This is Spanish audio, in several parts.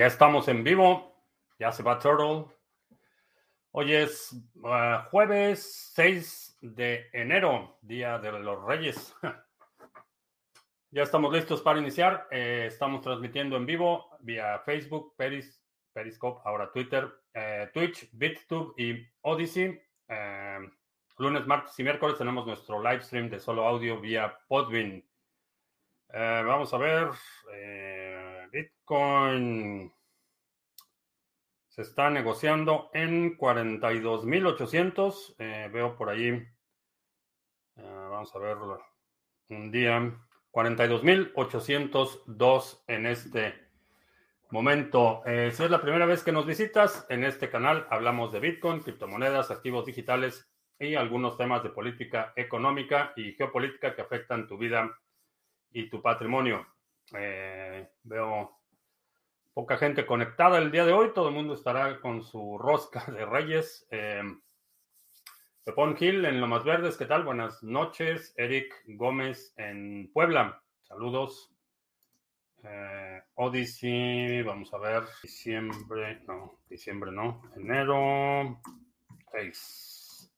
Ya estamos en vivo. Ya se va Turtle. Hoy es uh, jueves 6 de enero, Día de los Reyes. ya estamos listos para iniciar. Eh, estamos transmitiendo en vivo vía Facebook, Peris, Periscope, ahora Twitter, eh, Twitch, BitTube y Odyssey. Eh, lunes, martes y miércoles tenemos nuestro live stream de solo audio vía Podbean. vamos a ver. Bitcoin se está negociando en 42.800. Eh, veo por ahí, eh, vamos a ver un día, 42.802 en este momento. Eh, si es la primera vez que nos visitas, en este canal hablamos de Bitcoin, criptomonedas, activos digitales y algunos temas de política económica y geopolítica que afectan tu vida y tu patrimonio. Veo poca gente conectada el día de hoy. Todo el mundo estará con su rosca de reyes. Eh, Pepón Gil en Lomas Verdes, ¿qué tal? Buenas noches. Eric Gómez en Puebla. Saludos. Eh, Odyssey, vamos a ver. Diciembre, no, diciembre no. Enero 6.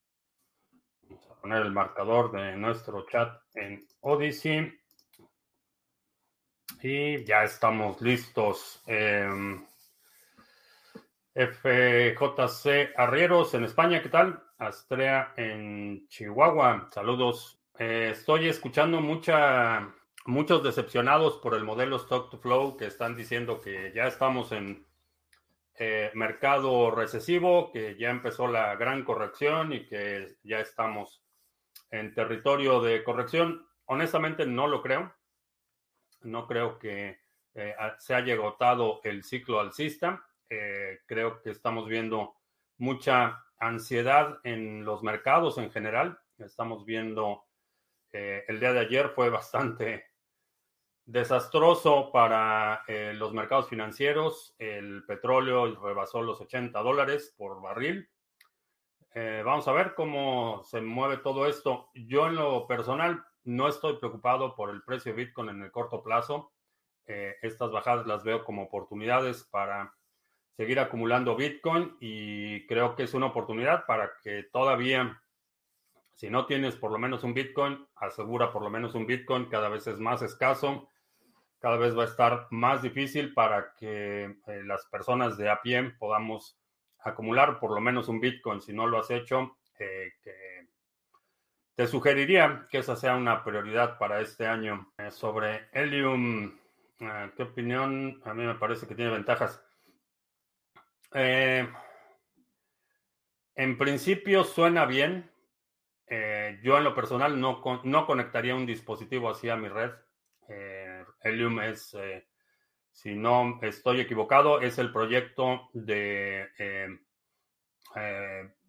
Vamos a poner el marcador de nuestro chat en Odyssey. Y ya estamos listos. Em, FJC Arrieros en España, ¿qué tal? Astrea en Chihuahua, saludos. Eh, estoy escuchando mucha, muchos decepcionados por el modelo Stock to Flow que están diciendo que ya estamos en eh, mercado recesivo, que ya empezó la gran corrección y que ya estamos en territorio de corrección. Honestamente no lo creo. No creo que eh, se haya agotado el ciclo alcista. Eh, creo que estamos viendo mucha ansiedad en los mercados en general. Estamos viendo, eh, el día de ayer fue bastante desastroso para los mercados financieros. El petróleo rebasó los 80 dólares por barril. vamos a ver cómo se mueve todo esto. Yo en lo personal no estoy preocupado por el precio de Bitcoin en el corto plazo. Eh, estas bajadas las veo como oportunidades para seguir acumulando Bitcoin y creo que es una oportunidad para que todavía, si no tienes por lo menos un Bitcoin, asegura por lo menos un Bitcoin, cada vez es más escaso, cada vez va a estar más difícil para que eh, las personas de a pie podamos acumular por lo menos un Bitcoin. Si no lo has hecho, eh, que te sugeriría que esa sea una prioridad para este año. Eh, sobre Helium, eh, ¿qué opinión? A mí me parece que tiene ventajas. Eh, en principio suena bien. yo en lo personal no, no conectaría un dispositivo así a mi red. Helium es, si no estoy equivocado, es el proyecto de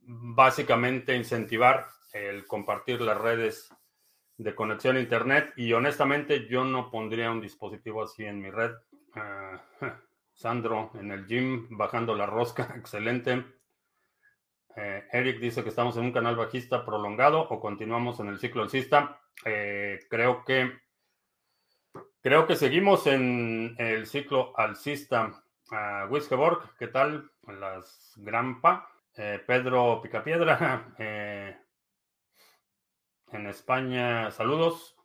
básicamente incentivar el compartir las redes de conexión a Internet y honestamente yo no pondría un dispositivo así en mi red. Ah, Sandro en el gym bajando la rosca, excelente. Eh, Eric dice que estamos en un canal bajista prolongado o continuamos en el ciclo alcista. Eh, creo que creo que seguimos en el ciclo alcista. Uh, Wiskeborg, ¿qué tal? Las Grampa. Eh, Pedro Picapiedra. Eh, en España, saludos.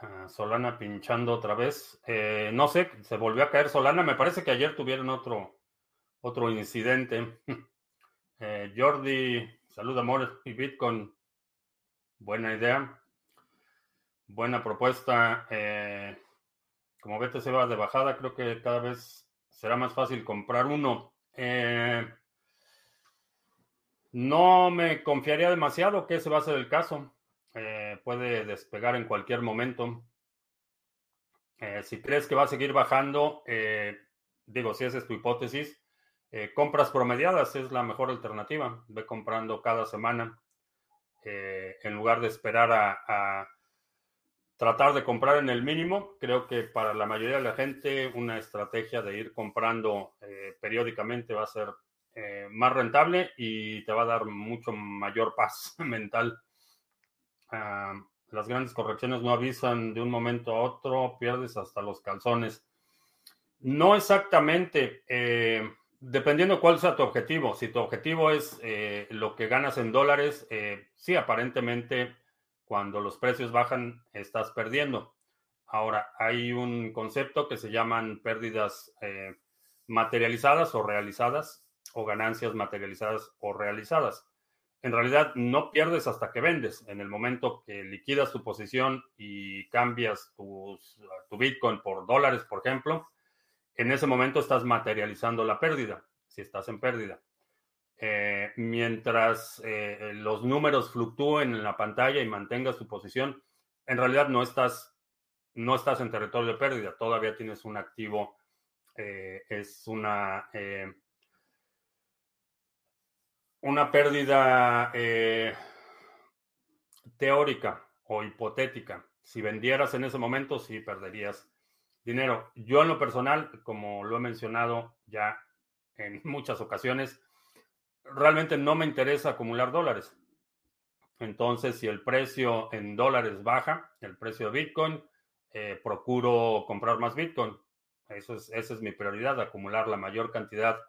Ah, Solana pinchando otra vez. Eh, no sé, se volvió a caer Solana. Me parece que ayer tuvieron otro, otro incidente. Eh, Jordi, salud, amor y Bitcoin. Buena idea. Buena propuesta. Eh, como BTC se va de bajada, creo que cada vez será más fácil comprar uno. No me confiaría demasiado que ese va a ser el caso. Eh, puede despegar en cualquier momento. Eh, si crees que va a seguir bajando, eh, digo, si esa es tu hipótesis, compras promediadas es la mejor alternativa. Ve comprando cada semana en lugar de esperar a, tratar de comprar en el mínimo. Creo que para la mayoría de la gente una estrategia de ir comprando periódicamente va a ser eh, más rentable y te va a dar mucho mayor paz mental. Ah, las grandes correcciones no avisan de un momento a otro, pierdes hasta los calzones. No exactamente. Eh, dependiendo cuál sea tu objetivo. Si tu objetivo es eh, lo que ganas en dólares, eh, sí, aparentemente cuando los precios bajan estás perdiendo. Ahora, hay un concepto que se llaman pérdidas materializadas o realizadas o ganancias materializadas o realizadas. En realidad no pierdes hasta que vendes. En el momento que liquidas tu posición y cambias tu Bitcoin por dólares, por ejemplo, en ese momento estás materializando la pérdida, si estás en pérdida. Eh, mientras eh, los números fluctúen en la pantalla y mantengas tu posición, en realidad no estás, no estás en territorio de pérdida, todavía tienes un activo, eh, es una, una pérdida teórica o hipotética. Si vendieras en ese momento, sí perderías dinero. Yo en lo personal, como lo he mencionado ya en muchas ocasiones, realmente no me interesa acumular dólares. Entonces, si el precio en dólares baja, el precio de Bitcoin, eh, procuro comprar más Bitcoin. Eso es, esa es mi prioridad, acumular la mayor cantidad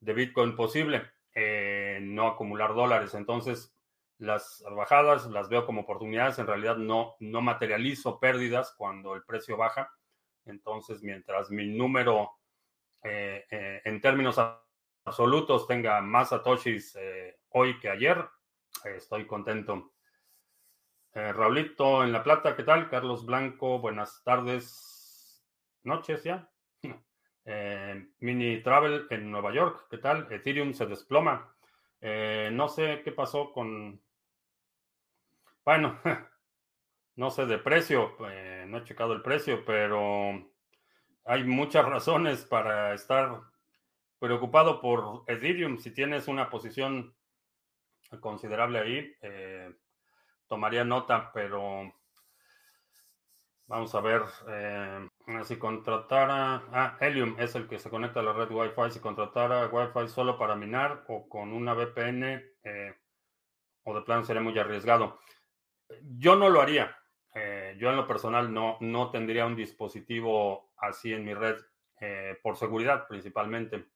de Bitcoin posible, eh, no acumular dólares. Entonces, las bajadas las veo como oportunidades. En realidad no, no materializo pérdidas cuando el precio baja. Entonces, mientras mi número eh, eh, en términos absolutos tenga más satoshis hoy que ayer, estoy contento. Raulito en La Plata, ¿qué tal? Carlos Blanco, buenas tardes, noches ya. Mini Travel en Nueva York, ¿qué tal? Ethereum se desploma. no sé qué pasó con... Bueno, no sé de precio, eh, no he checado el precio, pero hay muchas razones para estar preocupado por Ethereum. Si tienes una posición considerable ahí, eh, tomaría nota, pero vamos a ver eh, si contratara. Ah, Helium es el que se conecta a la red Wi-Fi. Si contratara Wi-Fi solo para minar o con una VPN, o de plano sería muy arriesgado. Yo no lo haría. Eh, yo en lo personal no, no tendría un dispositivo así en mi red, eh, por seguridad principalmente.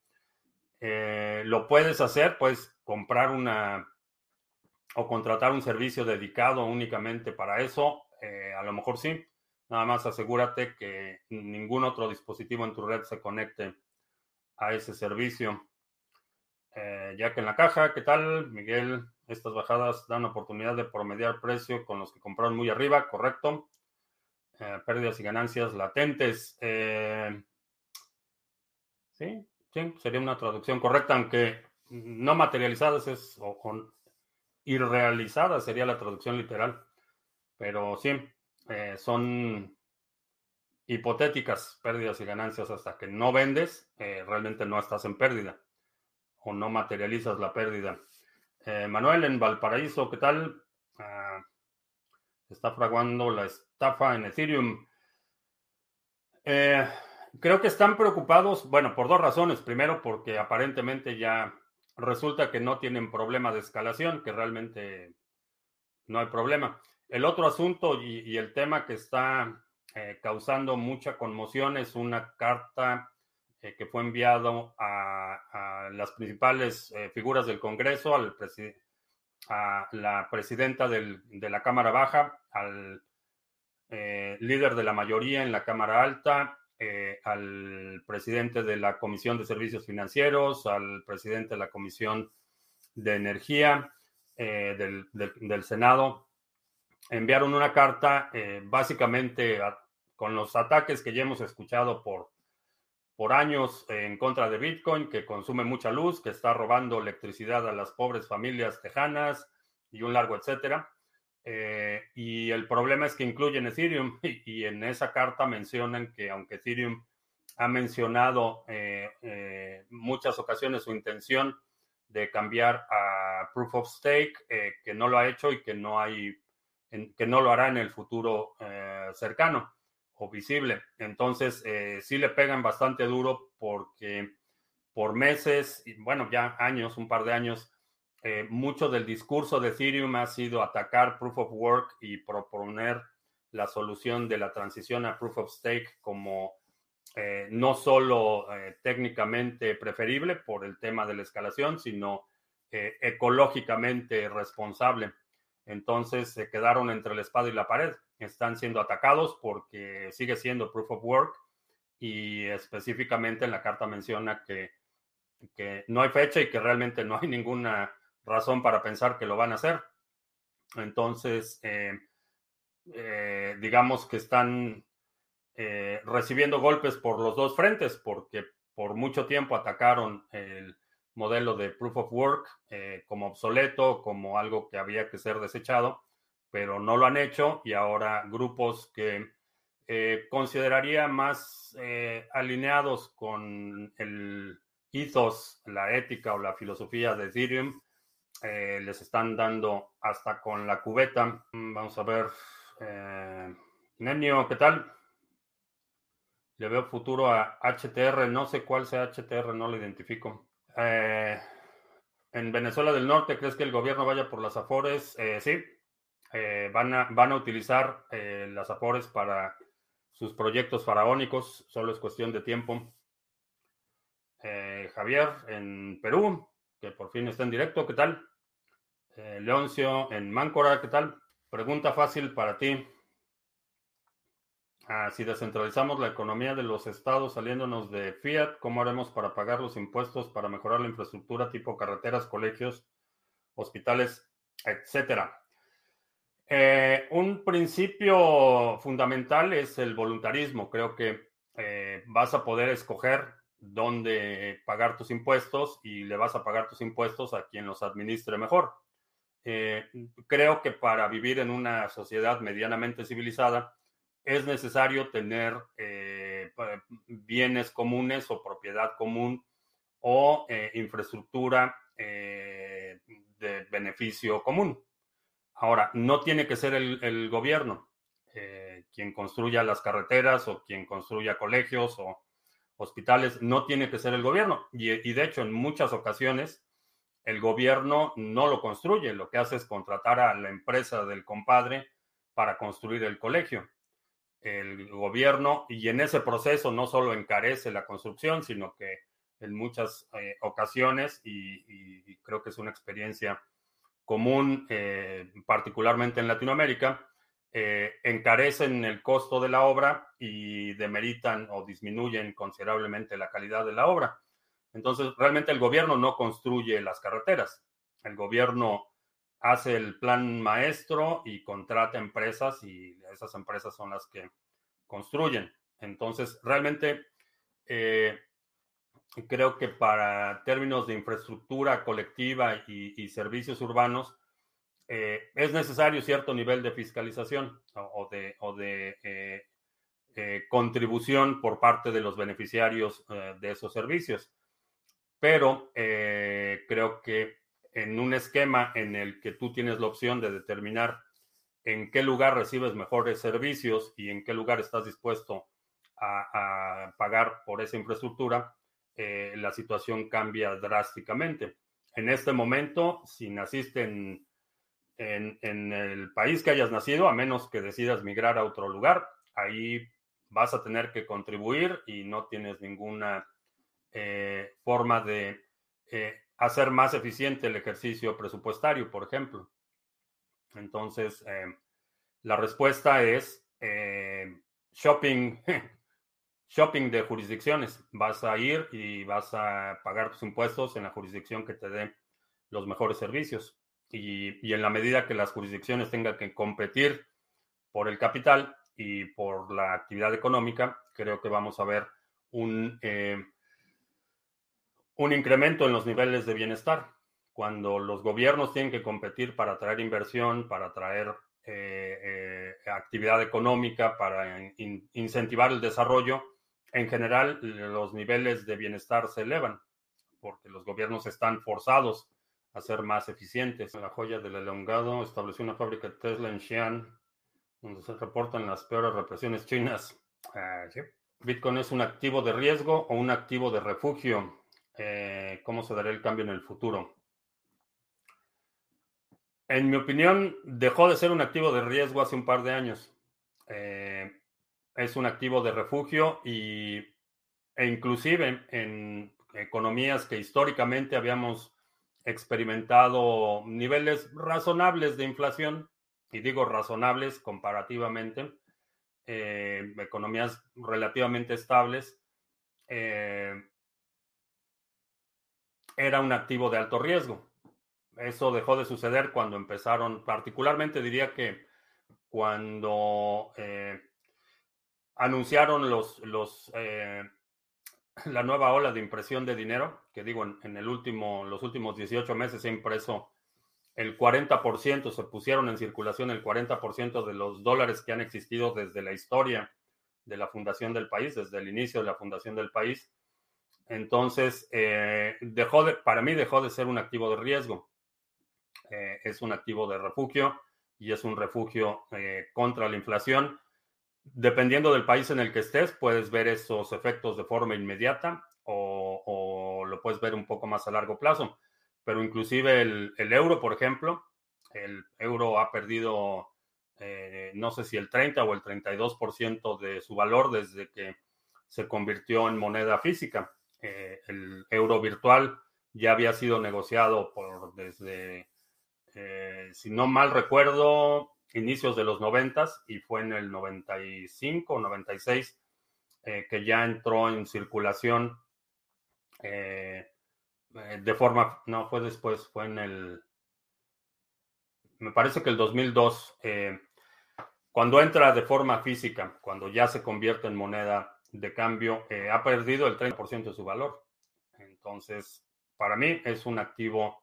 Eh, lo puedes hacer, puedes comprar una o contratar un servicio dedicado únicamente para eso. a lo mejor sí. Nada más asegúrate que ningún otro dispositivo en tu red se conecte a ese servicio. ya que en la caja, ¿qué tal, Miguel? Estas bajadas dan oportunidad de promediar precio con los que compraron muy arriba, correcto. Eh, pérdidas y ganancias latentes. Eh, sí, sí, sería una traducción correcta, aunque no materializadas es o, irrealizadas sería la traducción literal. Pero sí, eh, son hipotéticas pérdidas y ganancias hasta que no vendes, realmente no estás en pérdida o no materializas la pérdida. Eh, Manuel en Valparaíso, ¿qué tal? Ah, está fraguando la estafa en Ethereum. Eh, creo que están preocupados, bueno, por dos razones. Primero, porque aparentemente ya resulta que no tienen problema de escalación, que realmente no hay problema. El otro asunto y, el tema que está eh, causando mucha conmoción es una carta eh, que fue enviado a, las principales eh, figuras del Congreso, a la presidenta de la Cámara Baja, al líder de la mayoría en la Cámara Alta, al presidente de la Comisión de Servicios Financieros, al presidente de la Comisión de Energía del, Senado. Enviaron una carta básicamente con los ataques que ya hemos escuchado por por años en contra de Bitcoin, que consume mucha luz, que está robando electricidad a las pobres familias tejanas y un largo etcétera. Eh, y el problema es que incluyen Ethereum y, en esa carta mencionan que aunque Ethereum ha mencionado eh, eh, muchas ocasiones su intención de cambiar a Proof of Stake, que no lo ha hecho y que no hay, que no lo hará en el futuro cercano o visible. Entonces, eh, sí le pegan bastante duro porque por meses, y bueno, ya años, un par de años, eh, mucho del discurso de Ethereum ha sido atacar Proof of Work y proponer la solución de la transición a Proof of Stake como eh, no solo eh, técnicamente preferible por el tema de la escalación, sino eh, ecológicamente responsable. Entonces se quedaron entre la espada y la pared. Están siendo atacados porque sigue siendo proof of work y específicamente en la carta menciona que, no hay fecha y que realmente no hay ninguna razón para pensar que lo van a hacer. Entonces, digamos que están eh, recibiendo golpes por los dos frentes, porque por mucho tiempo atacaron el modelo de proof of work eh, como obsoleto, como algo que había que ser desechado, pero no lo han hecho y ahora grupos que eh, consideraría más alineados con el ethos, la ética o la filosofía de Ethereum, les están dando hasta con la cubeta. Mm, vamos a ver. Nenio, ¿qué tal? Le veo futuro a HTR, no sé cuál sea HTR, no lo identifico. Eh, en Venezuela del Norte, ¿crees que el gobierno vaya por las Afores? Eh, sí, eh, van, a, van a utilizar las Afores para sus proyectos faraónicos, solo es cuestión de tiempo. Javier en Perú, que por fin está en directo, ¿qué tal? Leoncio en Máncora, ¿qué tal? Pregunta fácil para ti. Si descentralizamos la economía de los estados saliéndonos de fiat, ¿cómo haremos para pagar los impuestos, para mejorar la infraestructura tipo carreteras, colegios, hospitales, etcétera? Eh, un principio fundamental es el voluntarismo. Creo que eh, vas a poder escoger dónde pagar tus impuestos y le vas a pagar tus impuestos a quien los administre mejor. Eh, creo que para vivir en una sociedad medianamente civilizada, es necesario tener eh, bienes comunes o propiedad común o eh, infraestructura eh, de beneficio común. Ahora, no tiene que ser el, gobierno quien construya las carreteras o quien construya colegios o hospitales, no tiene que ser el gobierno. y de hecho, en muchas ocasiones, el gobierno no lo construye, lo que hace es contratar a la empresa del compadre para construir el colegio el gobierno y en ese proceso no solo encarece la construcción, sino que en muchas eh, ocasiones, y, creo que es una experiencia común, eh, particularmente en Latinoamérica, eh, encarecen el costo de la obra y demeritan o disminuyen considerablemente la calidad de la obra. Entonces, realmente el gobierno no construye las carreteras. El gobierno hace el plan maestro y contrata empresas y esas empresas son las que construyen. Entonces, realmente eh, creo que para términos de infraestructura colectiva y, servicios urbanos, eh, es necesario cierto nivel de fiscalización o, de, eh, contribución por parte de los beneficiarios de esos servicios. Pero creo que en un esquema en el que tú tienes la opción de determinar en qué lugar recibes mejores servicios y en qué lugar estás dispuesto a, pagar por esa infraestructura, eh, la situación cambia drásticamente. En este momento, si naciste en, en, el país que hayas nacido, a menos que decidas migrar a otro lugar, ahí vas a tener que contribuir y no tienes ninguna eh, forma de eh, hacer más eficiente el ejercicio presupuestario, por ejemplo. Entonces, eh, la respuesta es eh, shopping, shopping de jurisdicciones. Vas a ir y vas a pagar tus impuestos en la jurisdicción que te dé los mejores servicios. Y, en la medida que las jurisdicciones tengan que competir por el capital y por la actividad económica, creo que vamos a ver un eh, un incremento en los niveles de bienestar. Cuando los gobiernos tienen que competir para atraer inversión, para atraer eh, eh, actividad económica, para incentivar el desarrollo, en general los niveles de bienestar se elevan, porque los gobiernos están forzados a ser más eficientes. La joya del elongado estableció una fábrica de Tesla en Xi'an, donde se reportan las peores represiones chinas. Ah, Bitcoin es un activo de riesgo o un activo de refugio. Eh, cómo se dará el cambio en el futuro. En mi opinión, dejó de ser un activo de riesgo hace un par de años. Eh, es un activo de refugio y e inclusive en economías que históricamente habíamos experimentado niveles razonables de inflación, y digo razonables comparativamente, eh, economías relativamente estables, era un activo de alto riesgo. Eso dejó de suceder cuando empezaron, particularmente diría que cuando eh, anunciaron los, los la nueva ola de impresión de dinero, que digo, en, el último, los últimos 18 meses se ha impreso el 40%, se pusieron en circulación el 40% de los dólares que han existido desde la historia de la fundación del país, desde el inicio de la fundación del país. Entonces, eh, dejó de, para mí dejó de ser un activo de riesgo. Eh, es un activo de refugio y es un refugio eh, contra la inflación Dependiendo del país en el que estés, puedes ver esos efectos de forma inmediata o, lo puedes ver un poco más a largo plazo. Pero inclusive el, euro, por ejemplo, el euro ha perdido, no sé si el 30 o el 32% de su valor desde que se convirtió en moneda física. Eh, el euro virtual ya había sido negociado por desde, eh, si no mal recuerdo, inicios de los 90 y fue en el 95 o 96 eh, que ya entró en circulación de forma, no, fue después, fue en el, me parece que el 2002, cuando entra de forma física, cuando ya se convierte en moneda de cambio, ha perdido el 30% de su valor. Entonces, para mí es un activo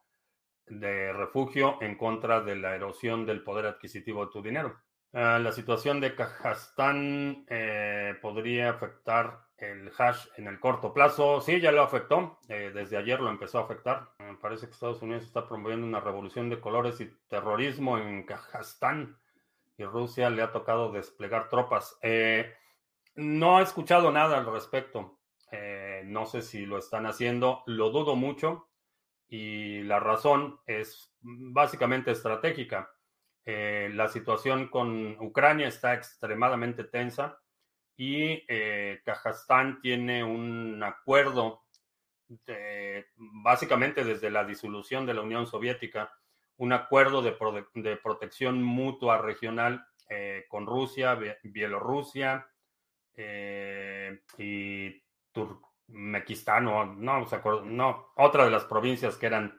de refugio en contra de la erosión del poder adquisitivo de tu dinero. Ah, la situación de Kazajstán eh, podría afectar el hash en el corto plazo. Sí, ya lo afectó. Eh, desde ayer lo empezó a afectar. Me parece que Estados Unidos está promoviendo una revolución de colores y terrorismo en Kazajstán. Y Rusia le ha tocado desplegar tropas. Eh, no he escuchado nada al respecto. no sé si lo están haciendo. Lo dudo mucho y la razón es básicamente estratégica. Eh, la situación con Ucrania está extremadamente tensa y eh, Kazajstán tiene un acuerdo básicamente desde la disolución de la Unión Soviética, un acuerdo de, de protección mutua regional eh, con Rusia, Bielorrusia y Turquía Mequistán o no, no, otra de las provincias que eran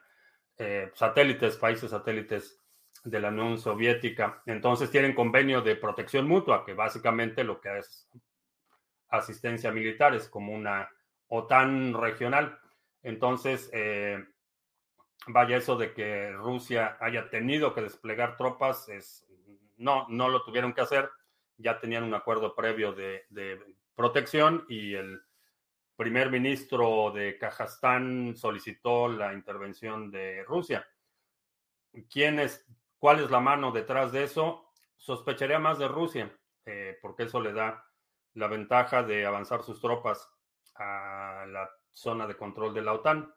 eh, satélites, países satélites de la Unión Soviética. Entonces tienen convenio de protección mutua, que básicamente lo que es asistencia militar, es como una OTAN regional. Entonces, eh, vaya eso de que Rusia haya tenido que desplegar tropas, es, no, no lo tuvieron que hacer, ya tenían un acuerdo previo de, protección y el primer ministro de Kazajstán solicitó la intervención de Rusia. ¿Quién ¿Cuál es la mano detrás de eso? Sospecharía más de Rusia, eh, porque eso le da la ventaja de avanzar sus tropas a la zona de control de la OTAN.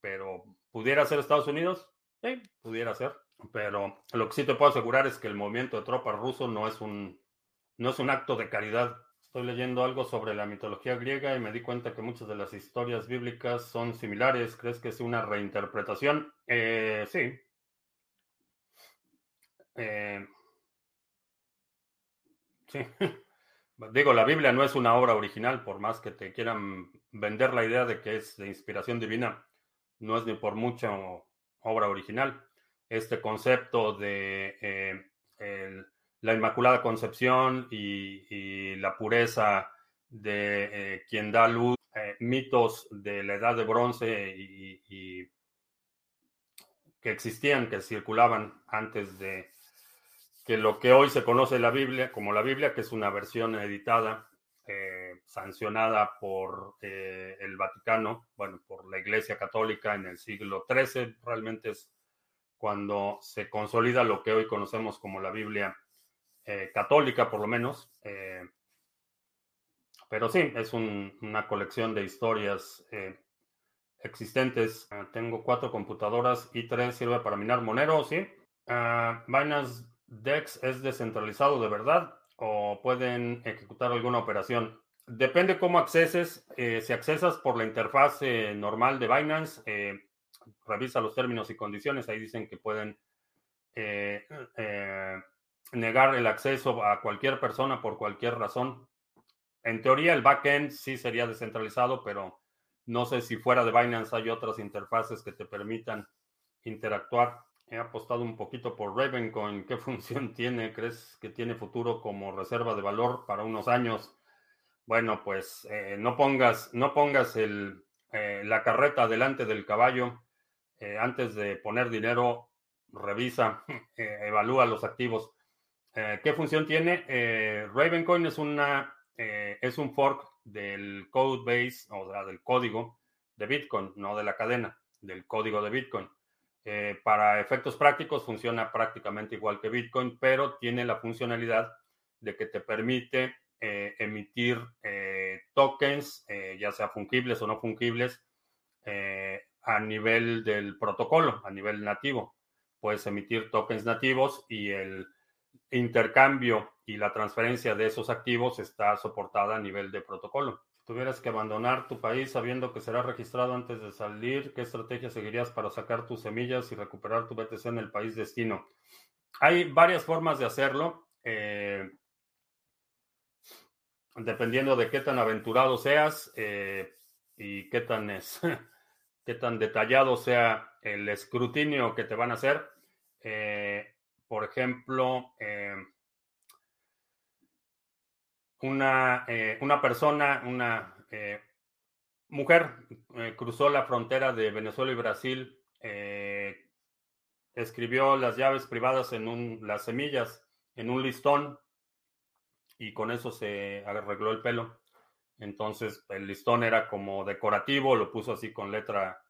Pero, ¿pudiera ser Estados Unidos? Sí, pudiera ser. Pero lo que sí te puedo asegurar es que el movimiento de tropas ruso no es un, no es un acto de caridad Estoy leyendo algo sobre la mitología griega y me di cuenta que muchas de las historias bíblicas son similares. ¿Crees que es una reinterpretación? Eh, sí. Eh, sí. Digo, la Biblia no es una obra original, por más que te quieran vender la idea de que es de inspiración divina, no es ni por mucho obra original. Este concepto de eh, el, la Inmaculada Concepción y, la pureza de eh, quien da luz, eh, mitos de la edad de bronce y, que existían, que circulaban antes de que lo que hoy se conoce la Biblia, como la Biblia, que es una versión editada, eh, sancionada por el Vaticano, bueno, por la Iglesia Católica en el siglo XIII, realmente es cuando se consolida lo que hoy conocemos como la Biblia eh, católica por lo menos. Eh, pero sí, es una colección de historias eh, existentes. Ah, tengo cuatro computadoras y tres sirve para minar Monero, ¿sí? Binance DEX es descentralizado de verdad o pueden ejecutar alguna operación. depende cómo acceses. Si accesas por la interfaz normal de Binance, revisa los términos y condiciones. Ahí dicen que pueden negar el acceso a cualquier persona por cualquier razón. En teoría, el backend sí sería descentralizado, pero no sé si fuera de Binance hay otras interfaces que te permitan interactuar. He apostado un poquito por Ravencoin. ¿Qué función tiene? ¿Crees que tiene futuro como reserva de valor para unos años? Bueno, pues eh, no pongas, no pongas el, eh, la carreta delante del caballo. Eh, antes de poner dinero, revisa, evalúa los activos. ¿Qué función tiene? Ravencoin es, una, es un fork del code base, o sea, del código de Bitcoin, no de la cadena, del código de Bitcoin. Eh, para efectos prácticos funciona prácticamente igual que Bitcoin, pero tiene la funcionalidad de que te permite eh, emitir eh, tokens, ya sea fungibles o no fungibles, a nivel del protocolo, a nivel nativo. Puedes emitir tokens nativos y el intercambio y la transferencia de esos activos está soportada a nivel de protocolo tuvieras que abandonar tu país sabiendo que será registrado antes de salir, ¿qué estrategia seguirías para sacar tus semillas y recuperar tu BTC en el país destino? Hay varias formas de hacerlo, eh, dependiendo de qué tan aventurado seas eh, y qué tan, es, qué tan detallado sea el escrutinio que te van a hacer. Eh, por ejemplo, una, eh, una persona, una eh, mujer, eh, cruzó la frontera de Venezuela y Brasil, escribió las llaves privadas en un, las semillas en un listón y con eso se arregló el pelo. Entonces el listón era como decorativo, lo puso así con letra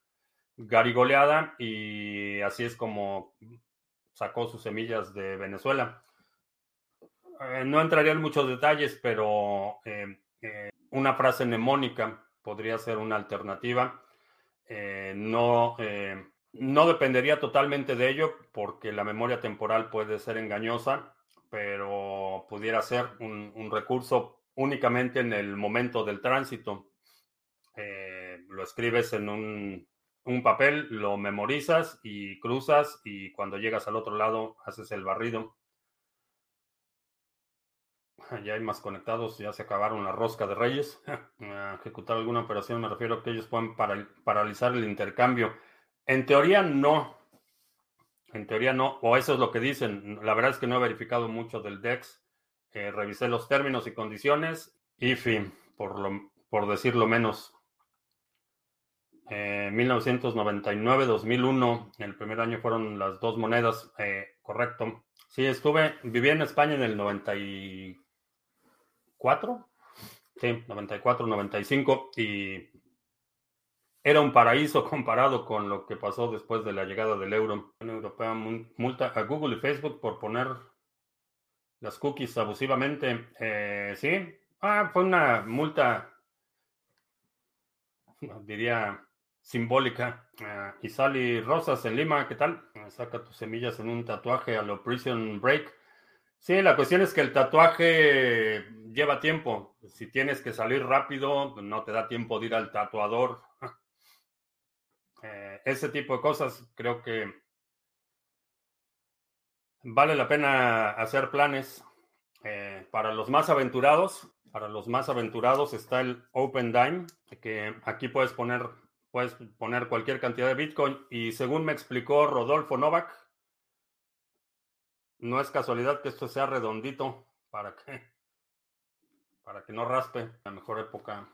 garigoleada y así es como sacó sus semillas de Venezuela. Eh, no entraría en muchos detalles, pero eh, eh, una frase mnemónica podría ser una alternativa. no, no dependería totalmente de ello porque la memoria temporal puede ser engañosa, pero pudiera ser un, recurso únicamente en el momento del tránsito. lo escribes en un, un papel, lo memorizas y cruzas y cuando llegas al otro lado haces el barrido. Ya hay más conectados, ya se acabaron la rosca de Reyes. ejecutar alguna operación me refiero a que ellos puedan paralizar el intercambio. En teoría no. En teoría no, o eso es lo que dicen. La verdad es que no he verificado mucho del DEX. Eh, revisé los términos y condiciones. y fin, por, lo, por decirlo menos. 1999-2001, eh, el primer año fueron las dos monedas, eh, correcto. Sí, estuve, viví en España en el 94 sí, 94, 95, y era un paraíso comparado con lo que pasó después de la llegada del euro. La Europea multa a Google y Facebook por poner las cookies abusivamente. Eh, sí, ah, fue una multa, diría, simbólica. Uh, y Sally Rosas en Lima, ¿qué tal? Saca tus semillas en un tatuaje a lo Prison Break. Sí, la cuestión es que el tatuaje lleva tiempo. Si tienes que salir rápido, no te da tiempo de ir al tatuador. Eh, ese tipo de cosas creo que vale la pena hacer planes. Eh, para los más aventurados, para los más aventurados está el Open Dime, que aquí puedes poner, puedes poner cualquier cantidad de Bitcoin y según me explicó Rodolfo Novak, no es casualidad que esto sea redondito para que, para que no raspe la mejor época.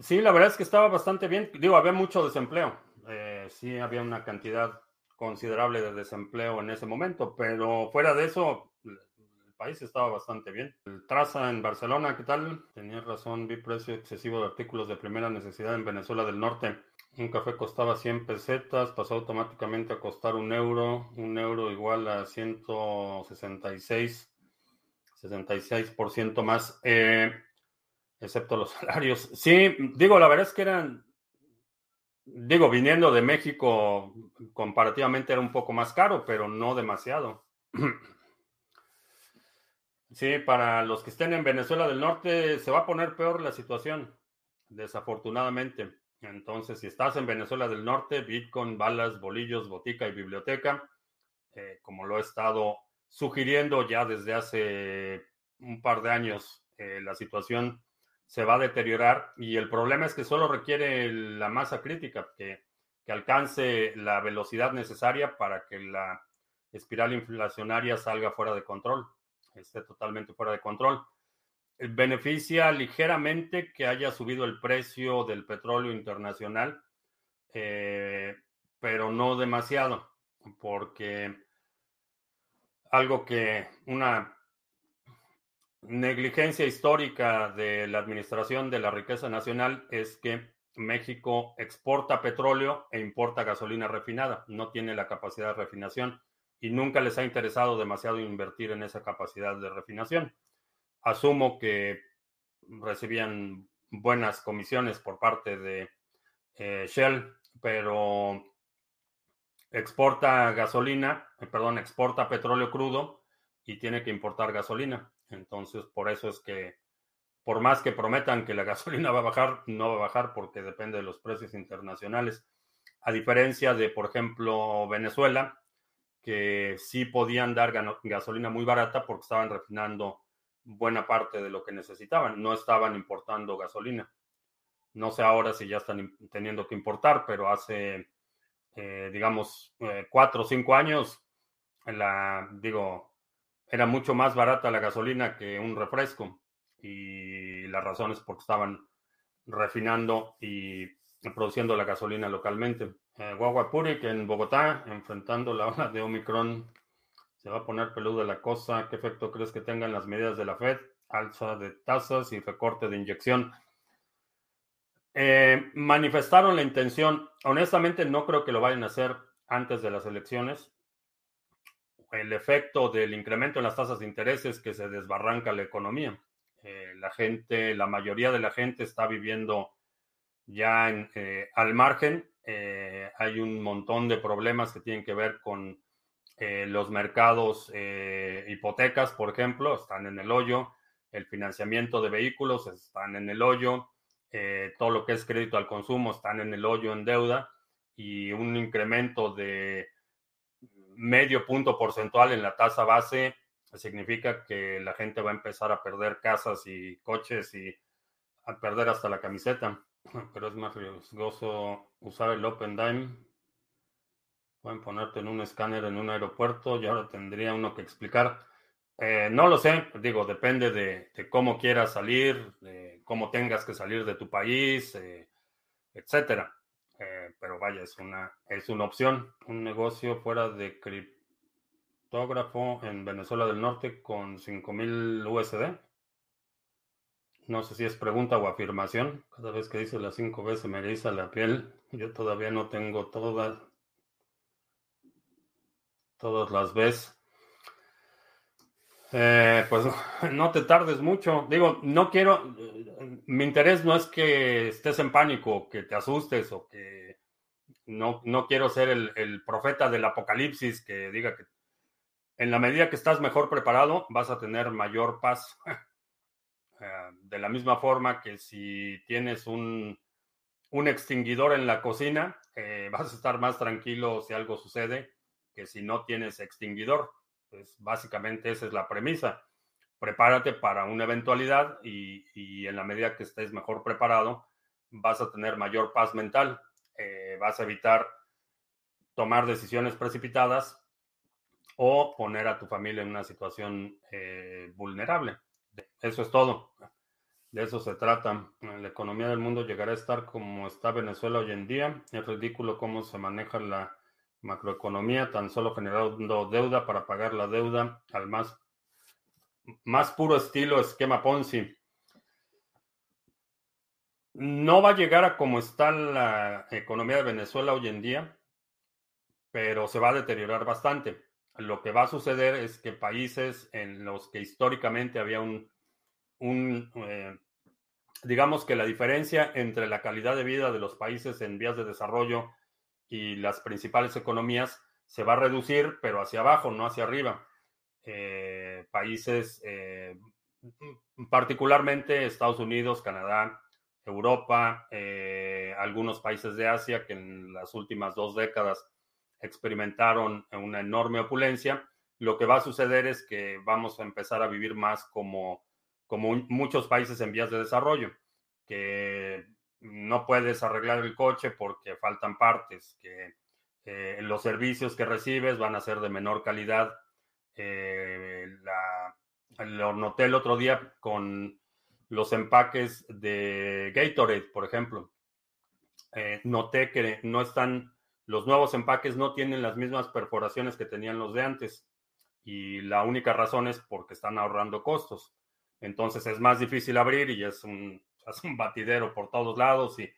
Sí, la verdad es que estaba bastante bien. Digo, había mucho desempleo. Eh, sí, había una cantidad considerable de desempleo en ese momento, pero fuera de eso, país estaba bastante bien. El traza en Barcelona, ¿qué tal? Tenía razón, vi precio excesivo de artículos de primera necesidad en Venezuela del Norte. Un café costaba 100 pesetas, pasó automáticamente a costar un euro, un euro igual a 166, 66% más, eh, excepto los salarios. Sí, digo, la verdad es que eran, digo, viniendo de México, comparativamente era un poco más caro, pero no demasiado. Sí, para los que estén en Venezuela del Norte se va a poner peor la situación, desafortunadamente. Entonces, si estás en Venezuela del Norte, Bitcoin, balas, bolillos, botica y biblioteca, eh, como lo he estado sugiriendo ya desde hace un par de años, eh, la situación se va a deteriorar y el problema es que solo requiere la masa crítica, que, que alcance la velocidad necesaria para que la espiral inflacionaria salga fuera de control esté totalmente fuera de control. Beneficia ligeramente que haya subido el precio del petróleo internacional, eh, pero no demasiado, porque algo que una negligencia histórica de la administración de la riqueza nacional es que México exporta petróleo e importa gasolina refinada, no tiene la capacidad de refinación y nunca les ha interesado demasiado invertir en esa capacidad de refinación. Asumo que recibían buenas comisiones por parte de eh, Shell, pero exporta gasolina, eh, perdón, exporta petróleo crudo y tiene que importar gasolina. Entonces, por eso es que, por más que prometan que la gasolina va a bajar, no va a bajar porque depende de los precios internacionales. A diferencia de, por ejemplo, Venezuela, que sí podían dar gasolina muy barata porque estaban refinando buena parte de lo que necesitaban, no estaban importando gasolina. No sé ahora si ya están teniendo que importar, pero hace, eh, digamos, eh, cuatro o cinco años, la, digo, era mucho más barata la gasolina que un refresco. Y la razón es porque estaban refinando y produciendo la gasolina localmente. Eh, que en Bogotá, enfrentando la ola de Omicron, se va a poner peluda la cosa. ¿Qué efecto crees que tengan las medidas de la Fed? Alza de tasas y recorte de inyección. Eh, manifestaron la intención. Honestamente, no creo que lo vayan a hacer antes de las elecciones. El efecto del incremento en las tasas de interés es que se desbarranca la economía. Eh, la gente, la mayoría de la gente está viviendo ya en, eh, al margen eh, hay un montón de problemas que tienen que ver con eh, los mercados hipotecas, por ejemplo, están en el hoyo, el financiamiento de vehículos están en el hoyo, todo lo que es crédito al consumo están en el hoyo en deuda y un incremento de medio punto porcentual en la tasa base significa que la gente va a empezar a perder casas y coches y a perder hasta la camiseta. Pero es más riesgoso usar el Open Dime. Pueden ponerte en un escáner en un aeropuerto y ahora tendría uno que explicar. Eh, no lo sé, digo, depende de, cómo quieras salir, de cómo tengas que salir de tu país, eh, etcétera. Eh, pero vaya, es una, es una opción. Un negocio fuera de criptógrafo en Venezuela del Norte con 5000 USD. No sé si es pregunta o afirmación. Cada vez que dice las cinco veces me eriza la piel. Yo todavía no tengo todas, todas las veces. Eh, pues no te tardes mucho. Digo, no quiero, mi interés no es que estés en pánico, que te asustes o que no, no quiero ser el profeta del apocalipsis que diga que en la medida que estás mejor preparado vas a tener mayor paz. Eh, de la misma forma que si tienes un, extinguidor en la cocina, eh, vas a estar más tranquilo si algo sucede que si no tienes extinguidor. Pues básicamente esa es la premisa. Prepárate para una eventualidad y, en la medida que estés mejor preparado, vas a tener mayor paz mental. Eh, vas a evitar tomar decisiones precipitadas o poner a tu familia en una situación vulnerable. Eso es todo. De eso se trata. La economía del mundo llegará a estar como está Venezuela hoy en día. Es ridículo cómo se maneja la macroeconomía, tan solo generando deuda para pagar la deuda al más, más puro estilo esquema Ponzi. No va a llegar a como está la economía de Venezuela hoy en día, pero se va a deteriorar bastante lo que va a suceder es que países en los que históricamente había un, eh, digamos que la diferencia entre la calidad de vida de los países en vías de desarrollo y las principales economías se va a reducir, pero hacia abajo, no hacia arriba. países, particularmente Estados Unidos, Canadá, Europa, algunos países de Asia que en las últimas dos décadas experimentaron una enorme opulencia. Lo que va a suceder es que vamos a empezar a vivir más como, como muchos países en vías de desarrollo, que no puedes arreglar el coche porque faltan partes, que eh, los servicios que recibes van a ser de menor calidad. Eh, lo noté el otro día con los empaques de Gatorade, por ejemplo. Eh, noté que no están, los nuevos empaques no tienen las mismas perforaciones que tenían los de antes. Y la única razón es porque están ahorrando costos. Entonces es más difícil abrir y es un es un batidero por todos lados y,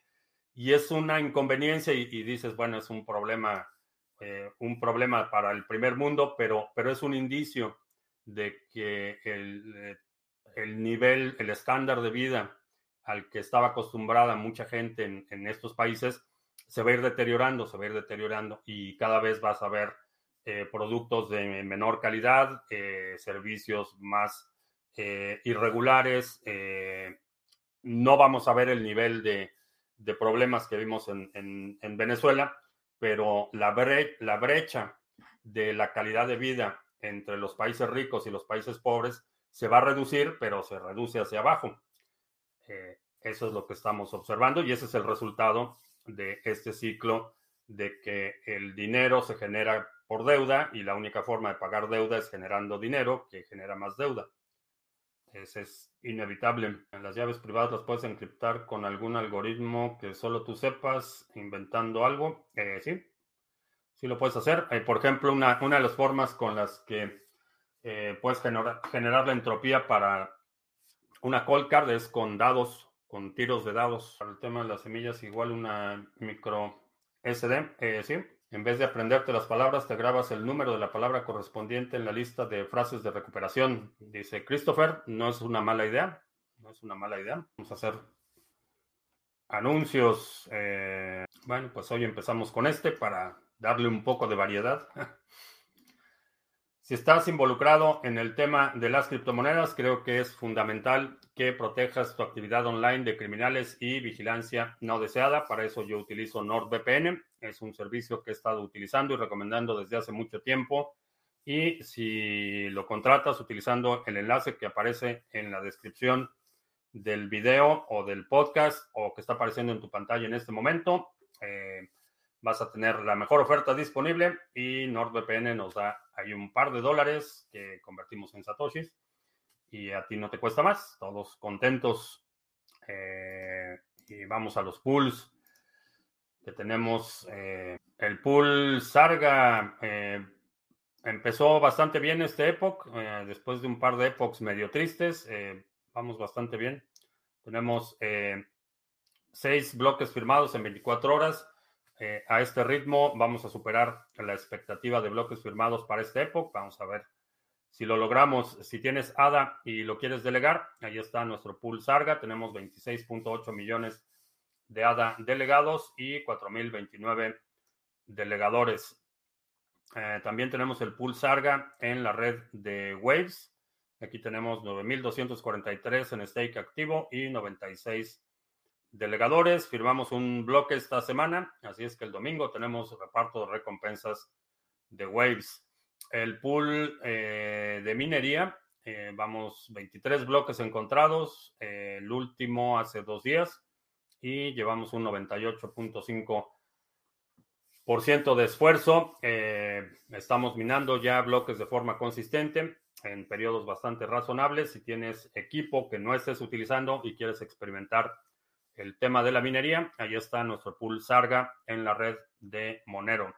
y es una inconveniencia y, dices, bueno, es un problema, eh, un problema para el primer mundo, pero, pero es un indicio de que el, eh, el nivel, el estándar de vida al que estaba acostumbrada mucha gente en, en, estos países se va a ir deteriorando, se va a ir deteriorando y cada vez vas a ver eh, productos de menor calidad, servicios más irregulares, no vamos a ver el nivel de, problemas que vimos en, Venezuela, pero la, brecha de la calidad de vida entre los países ricos y los países pobres se va a reducir, pero se reduce hacia abajo. Eh, eso es lo que estamos observando y ese es el resultado de este ciclo de que el dinero se genera por deuda y la única forma de pagar deuda es generando dinero que genera más deuda. Ese es inevitable. Las llaves privadas las puedes encriptar con algún algoritmo que solo tú sepas, inventando algo. Eh, sí, sí lo puedes hacer. Eh, por ejemplo, una, una, de las formas con las que eh, puedes generar, generar la entropía para una call card es con dados, con tiros de dados. Para el tema de las semillas, igual una micro SD. sí, en vez de aprenderte las palabras, te grabas el número de la palabra correspondiente en la lista de frases de recuperación. Dice Christopher, no es una mala idea. No es una mala idea. Vamos a hacer anuncios. Eh, bueno, pues hoy empezamos con este para darle un poco de variedad. Si estás involucrado en el tema de las criptomonedas, creo que es fundamental que protejas tu actividad online de criminales y vigilancia no deseada. Para eso yo utilizo NordVPN. Es un servicio que he estado utilizando y recomendando desde hace mucho tiempo. Y si lo contratas utilizando el enlace que aparece en la descripción del video o del podcast o que está apareciendo en tu pantalla en este momento, eh, vas a tener la mejor oferta disponible y NordVPN nos da ahí un par de dólares que convertimos en satoshis y a ti no te cuesta más, todos contentos. Eh, y vamos a los pools que tenemos. Eh, el pool Sarga eh, empezó bastante bien este época, después de un par de epochs medio tristes, vamos bastante bien. Tenemos seis bloques firmados en 24 horas eh, a este ritmo vamos a superar la expectativa de bloques firmados para esta época. Vamos a ver si lo logramos. Si tienes ADA y lo quieres delegar, ahí está nuestro pool Sarga. Tenemos 26.8 millones de ADA delegados y 4.029 delegadores. Eh, también tenemos el pool Sarga en la red de Waves. Aquí tenemos 9.243 en stake activo y 96 delegadores. Firmamos un bloque esta semana, así es que el domingo tenemos reparto de recompensas de Waves. El pool eh, de minería, eh, vamos 23 bloques encontrados, eh, el último hace dos días y llevamos un 98.5% de esfuerzo. estamos minando ya bloques de forma consistente en periodos bastante razonables. Si tienes equipo que no estés utilizando y quieres experimentar el tema de la minería, ahí está nuestro pool Sarga en la red de Monero.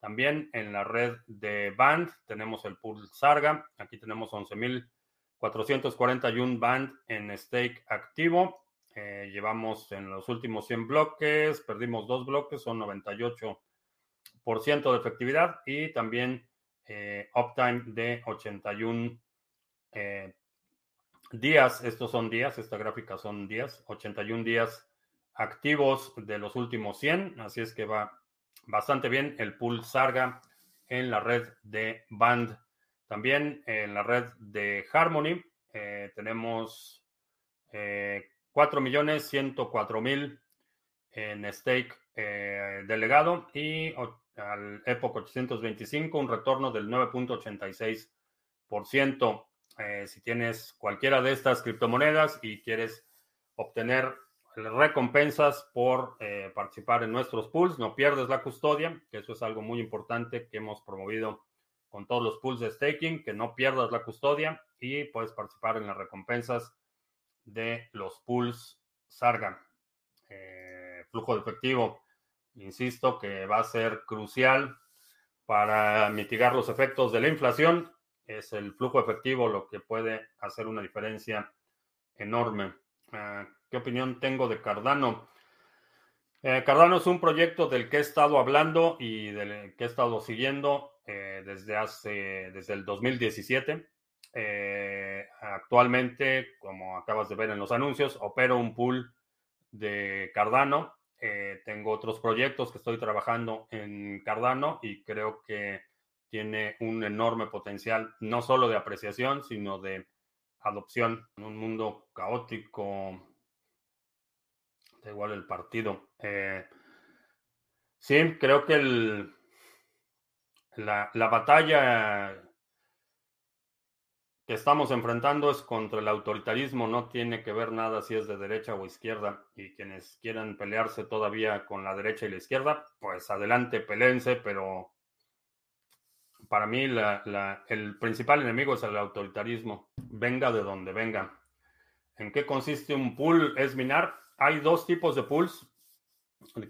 También en la red de Band tenemos el pool Sarga. Aquí tenemos 11.441 Band en stake activo. Eh, llevamos en los últimos 100 bloques, perdimos dos bloques, son 98% de efectividad y también eh, uptime de 81 eh, días, estos son días, esta gráfica son días, 81 días activos de los últimos 100, así es que va bastante bien el pool Sarga en la red de Band. También en la red de Harmony tenemos 4.104.000 en stake delegado y al Epoch 825 un retorno del 9.86%. Eh, si tienes cualquiera de estas criptomonedas y quieres obtener recompensas por eh, participar en nuestros pools, no pierdes la custodia, que eso es algo muy importante que hemos promovido con todos los pools de staking, que no pierdas la custodia y puedes participar en las recompensas de los pools Sarga. Eh, flujo de efectivo, insisto que va a ser crucial para mitigar los efectos de la inflación es el flujo efectivo lo que puede hacer una diferencia enorme. Ah, ¿Qué opinión tengo de Cardano? Eh, Cardano es un proyecto del que he estado hablando y del que he estado siguiendo eh, desde hace, desde el 2017. Eh, actualmente, como acabas de ver en los anuncios, opero un pool de Cardano. tengo otros proyectos que estoy trabajando en Cardano y creo que tiene un enorme potencial, no solo de apreciación, sino de adopción en un mundo caótico. Da igual el partido. Eh, sí, creo que el, la, la batalla que estamos enfrentando es contra el autoritarismo, no tiene que ver nada si es de derecha o izquierda, y quienes quieran pelearse todavía con la derecha y la izquierda, pues adelante, peleense, pero para mí el principal enemigo es el autoritarismo, venga de donde venga. ¿En qué consiste un pool? Es minar. Hay dos tipos de pools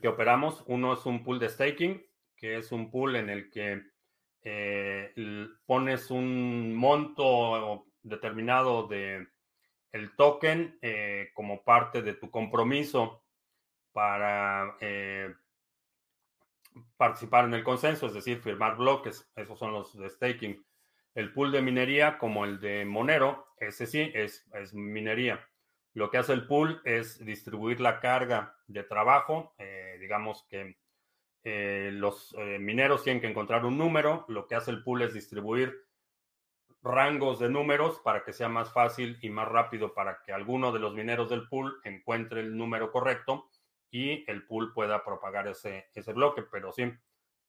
que operamos. Uno es un pool de staking, que es un pool en el que eh, pones un monto determinado de el token eh, como parte de tu compromiso para eh, participar en el consenso, es decir, firmar bloques. Esos son los de staking. El pool de minería, como el de Monero, ese sí es, es minería. Lo que hace el pool es distribuir la carga de trabajo. Eh, digamos que eh, los eh, mineros tienen que encontrar un número. Lo que hace el pool es distribuir rangos de números para que sea más fácil y más rápido para que alguno de los mineros del pool encuentre el número correcto y el pool pueda propagar ese, ese bloque, pero sí,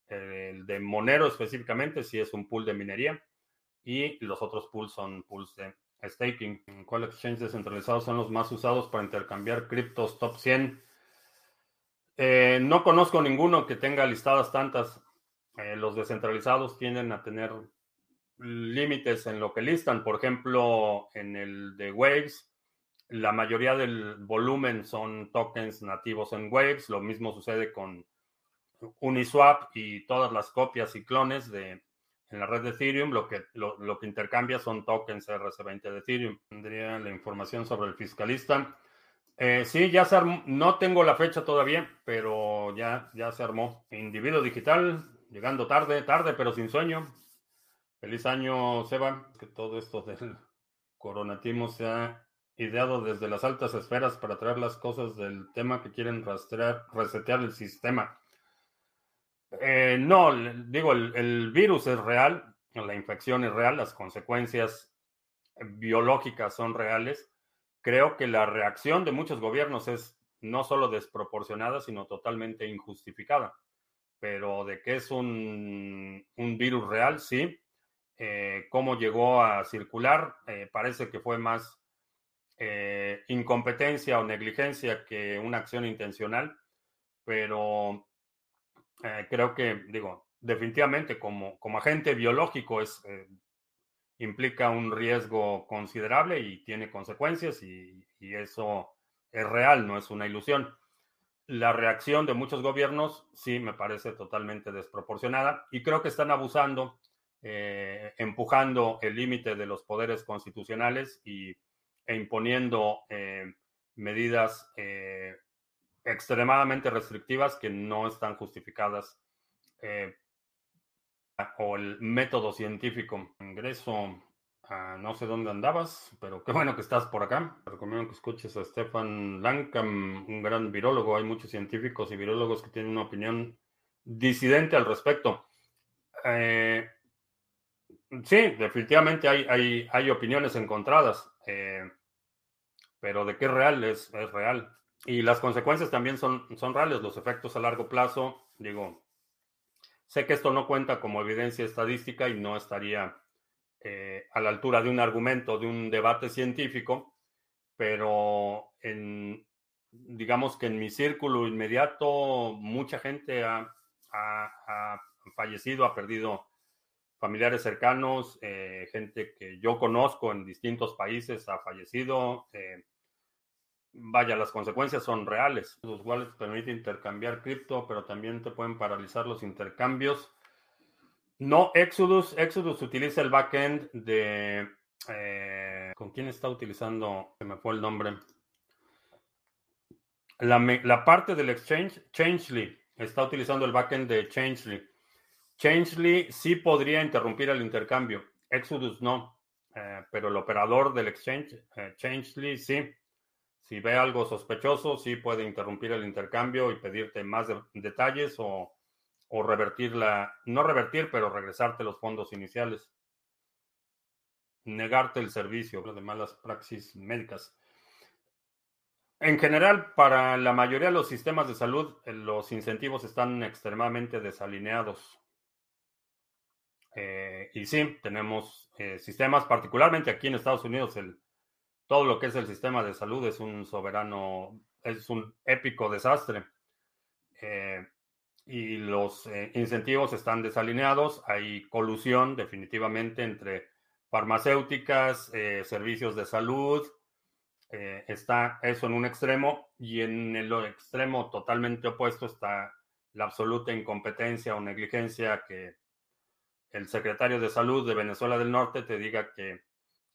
el de Monero específicamente sí es un pool de minería y los otros pools son pools de staking. ¿Cuál exchange descentralizado son los más usados para intercambiar criptos top 100? Eh, no conozco ninguno que tenga listadas tantas. Eh, los descentralizados tienden a tener límites en lo que listan. Por ejemplo, en el de Waves, la mayoría del volumen son tokens nativos en Waves. Lo mismo sucede con Uniswap y todas las copias y clones de en la red de Ethereum. Lo que, lo, que intercambia son tokens RC20 de Ethereum. Tendría la información sobre el fiscalista. Eh, sí, ya se armó. No tengo la fecha todavía, pero ya, ya se armó. Individuo digital, llegando tarde, tarde, pero sin sueño. Feliz año, Seba. Que todo esto del coronatismo sea ideado desde las altas esferas para traer las cosas del tema que quieren rastrear, resetear el sistema. Eh, no, digo, el, virus es real, la infección es real, las consecuencias biológicas son reales. Creo que la reacción de muchos gobiernos es no solo desproporcionada, sino totalmente injustificada. Pero de que es un, virus real, sí. Eh, cómo llegó a circular, eh, parece que fue más eh, incompetencia o negligencia que una acción intencional, pero eh, creo que, digo, definitivamente como, como agente biológico es, eh, implica un riesgo considerable y tiene consecuencias y, y, eso es real, no es una ilusión. La reacción de muchos gobiernos sí me parece totalmente desproporcionada y creo que están abusando, empujando el límite de los poderes constitucionales y e imponiendo eh, medidas eh, extremadamente restrictivas que no están justificadas eh, o el método científico. Ingreso a no sé dónde andabas, pero qué bueno que estás por acá. Te recomiendo que escuches a Stefan Lankam, un gran virólogo. Hay muchos científicos y virólogos que tienen una opinión disidente al respecto. Sí, definitivamente hay, hay, hay opiniones encontradas, eh, pero de qué real es, real. Y las consecuencias también son, son reales, los efectos a largo plazo. Digo, sé que esto no cuenta como evidencia estadística y no estaría eh, a la altura de un argumento, de un debate científico, pero digamos que en mi círculo inmediato mucha gente ha, fallecido, ha perdido familiares cercanos, eh, gente que yo conozco en distintos países ha fallecido. Eh, vaya, las consecuencias son reales. Los wallets permiten intercambiar cripto, pero también te pueden paralizar los intercambios. No, Exodus. Exodus utiliza el backend de... Eh, ¿Con quién está utilizando? Se me fue el nombre. La, la parte del exchange, Changely, está utilizando el backend de Changely. Changely sí podría interrumpir el intercambio. Exodus no. Eh, pero el operador del exchange, eh, Changely, sí. Si ve algo sospechoso, sí puede interrumpir el intercambio y pedirte más detalles o, o revertirla, no revertir, pero regresarte los fondos iniciales. Negarte el servicio de malas praxis médicas. En general, para la mayoría de los sistemas de salud, eh, los incentivos están extremadamente desalineados. Eh, y sí, tenemos eh, sistemas, particularmente aquí en Estados Unidos, el, todo lo que es el sistema de salud es un soberano, es un épico desastre. y los incentivos están desalineados. Hay colusión definitivamente entre farmacéuticas, servicios de salud, eh, está eso en un extremo y en el extremo totalmente opuesto está la absoluta incompetencia o negligencia que el secretario de salud de Venezuela del Norte te diga que,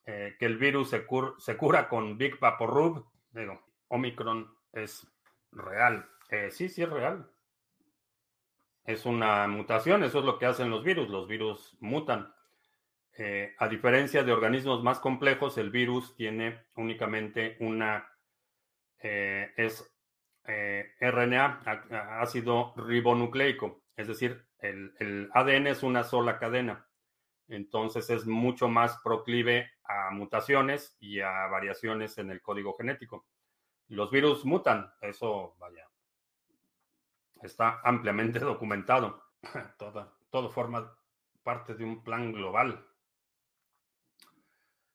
eh, que el virus se, cura con Big Vaporub. Digo, Omicron es real. Eh, sí, sí es real. Es una mutación, eso es lo que hacen los virus. Los virus mutan. Eh, a diferencia de organismos más complejos, el virus tiene únicamente una, es RNA, ácido ribonucleico, es decir, el, ADN es una sola cadena. Entonces es mucho más proclive a mutaciones y a variaciones en el código genético. Los virus mutan, eso vaya, está ampliamente documentado. Todo, todo forma parte de un plan global.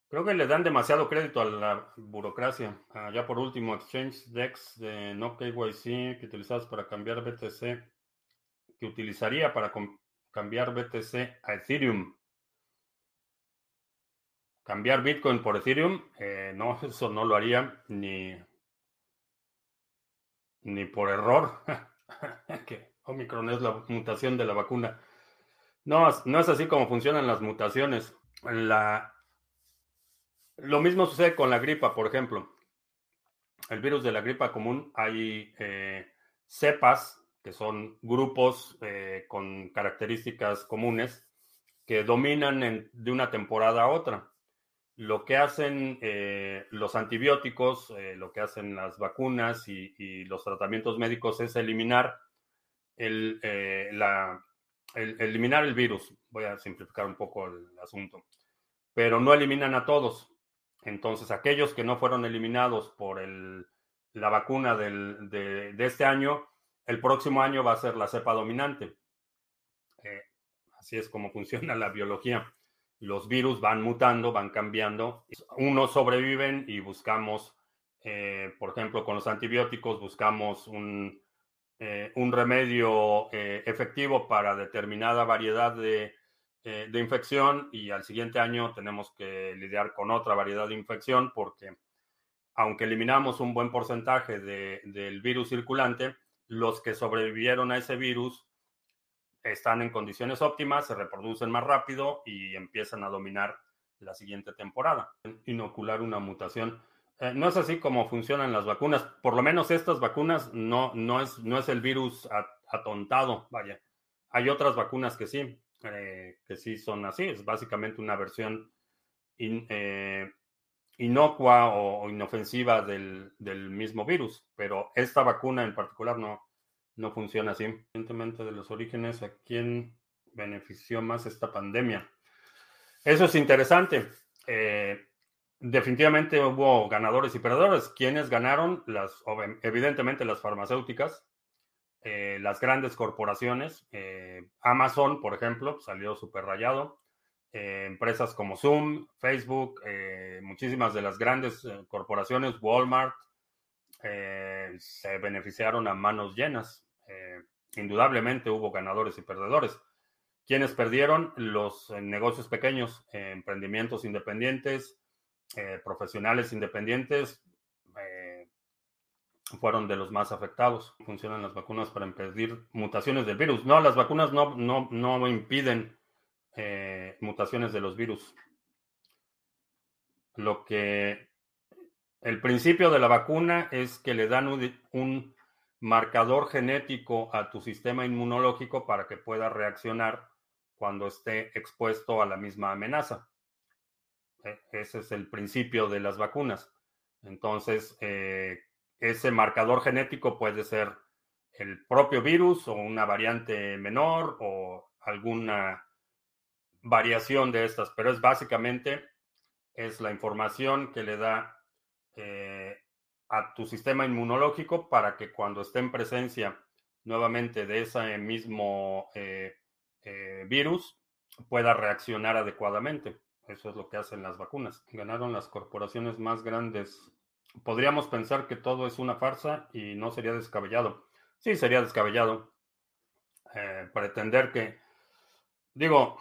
Creo que le dan demasiado crédito a la burocracia. Ah, ya por último, Exchange Dex de no KYC que utilizas para cambiar BTC, utilizaría para cambiar BTC a Ethereum. Cambiar Bitcoin por Ethereum, eh, no, eso no lo haría ni, ni por error. que Omicron es la mutación de la vacuna. No, no es así como funcionan las mutaciones. La, lo mismo sucede con la gripa, por ejemplo. El virus de la gripa común, hay eh, cepas, que son grupos eh, con características comunes, que dominan de una temporada a otra. Lo que hacen eh, los antibióticos, lo que hacen las vacunas y, los tratamientos médicos es eliminar el, eliminar el virus. Voy a simplificar un poco el asunto. Pero no eliminan a todos. Entonces, aquellos que no fueron eliminados por la vacuna de, este año, el próximo año va a ser la cepa dominante. Eh, así es como funciona la biología. Los virus van mutando, van cambiando. Unos sobreviven y buscamos, eh, por ejemplo, con los antibióticos, buscamos un, eh, un remedio efectivo para determinada variedad de de infección y al siguiente año tenemos que lidiar con otra variedad de infección porque aunque eliminamos un buen porcentaje del virus circulante, los que sobrevivieron a ese virus están en condiciones óptimas, se reproducen más rápido y empiezan a dominar la siguiente temporada. Inocular una mutación. Eh, no es así como funcionan las vacunas. Por lo menos estas vacunas no, no, es, no es el virus atontado, vaya. Hay otras vacunas que sí. Eh, que sí son así. Es básicamente una versión eh, inocua o, inofensiva del, mismo virus, pero esta vacuna en particular no, no funciona así. Independientemente de los orígenes, ¿a quién benefició más esta pandemia? Eso es interesante. Eh, definitivamente hubo ganadores y perdedores. ¿Quiénes ganaron? Las, evidentemente las farmacéuticas, eh, las grandes corporaciones. Eh, Amazon, por ejemplo, salió súper rayado. Empresas como Zoom, Facebook, muchísimas de las grandes corporaciones, Walmart, se beneficiaron a manos llenas. indudablemente hubo ganadores y perdedores. ¿Quiénes perdieron? Los eh, negocios pequeños, eh, emprendimientos independientes, eh, profesionales independientes, fueron de los más afectados. Funcionan las vacunas para impedir mutaciones del virus. No, las vacunas no, no, no impiden mutaciones de los virus. Lo que el principio de la vacuna es que le dan un marcador genético a tu sistema inmunológico para que pueda reaccionar cuando esté expuesto a la misma amenaza. E, ese es el principio de las vacunas. Entonces, eh, ese marcador genético puede ser el propio virus o una variante menor o alguna variación de estas, pero es básicamente es la información que le da eh, a tu sistema inmunológico para que cuando esté en presencia nuevamente de ese mismo eh, eh, virus pueda reaccionar adecuadamente. Eso es lo que hacen las vacunas. Ganaron las corporaciones más grandes. Podríamos pensar que todo es una farsa y no sería descabellado. Sí, sería descabellado. Pretender que, digo,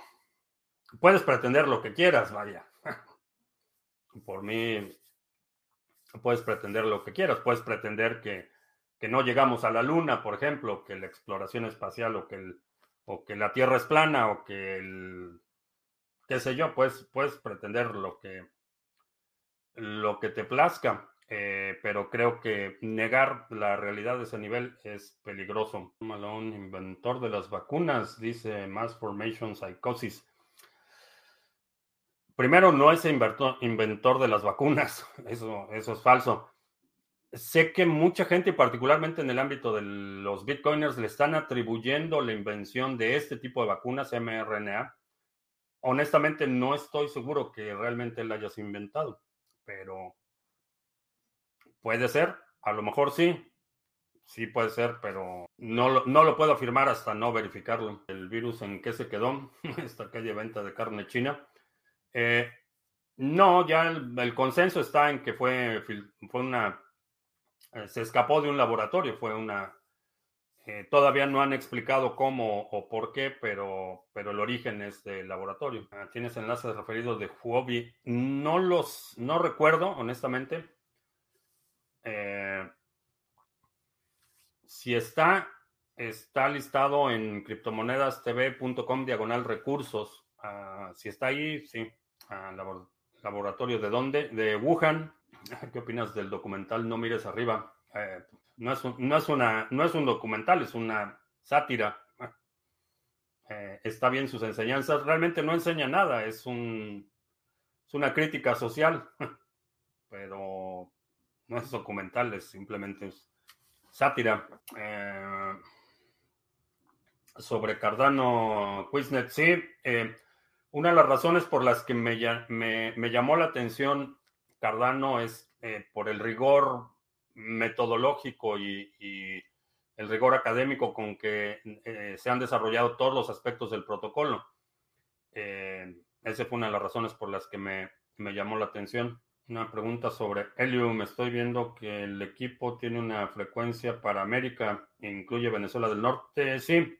puedes pretender lo que quieras, vaya. Por mí, puedes pretender lo que quieras. Puedes pretender que, que no llegamos a la luna, por ejemplo, que la exploración espacial o que el o que la Tierra es plana, o que el, qué sé yo, pues puedes pretender lo que, lo que te plazca, eh, pero creo que negar la realidad de ese nivel es peligroso. Malone, inventor de las vacunas, dice Mass Formation Psychosis. Primero, no es inventor, inventor de las vacunas, eso, es falso sé que mucha gente, particularmente en el ámbito de los bitcoiners, le están atribuyendo la invención de este tipo de vacunas mRNA. Honestamente, no estoy seguro que realmente él hayas inventado, pero puede ser, a lo mejor sí, sí puede ser, pero no lo, no lo puedo afirmar hasta no verificarlo. El virus en qué se quedó, esta calle venta de carne china. Eh, no, ya el, consenso está en que fue, fue una eh, se escapó de un laboratorio, fue una... Eh, todavía no han explicado cómo o por qué, pero, pero el origen es del laboratorio. Ah, tienes enlaces referidos de Huobi. No los, no recuerdo, honestamente. Eh, si está, está listado en criptomonedastv.com diagonal recursos. Ah, si está ahí, sí. Laboratorio de dónde? De Wuhan. ¿Qué opinas del documental No mires arriba? Eh, no, es un, no, es una, no es un documental, es una sátira. Eh, está bien sus enseñanzas. Realmente no enseña nada, es, un, es una crítica social, pero no es documental, es simplemente sátira. Eh, sobre Cardano Quiznet, sí. Una de las razones por las que me, llamó la atención Cardano es eh, por el rigor metodológico y, el rigor académico con que eh, se han desarrollado todos los aspectos del protocolo. Eh, esa fue una de las razones por las que me, llamó la atención. Una pregunta sobre Helium. Estoy viendo que el equipo tiene una frecuencia para América, incluye Venezuela del Norte. Sí,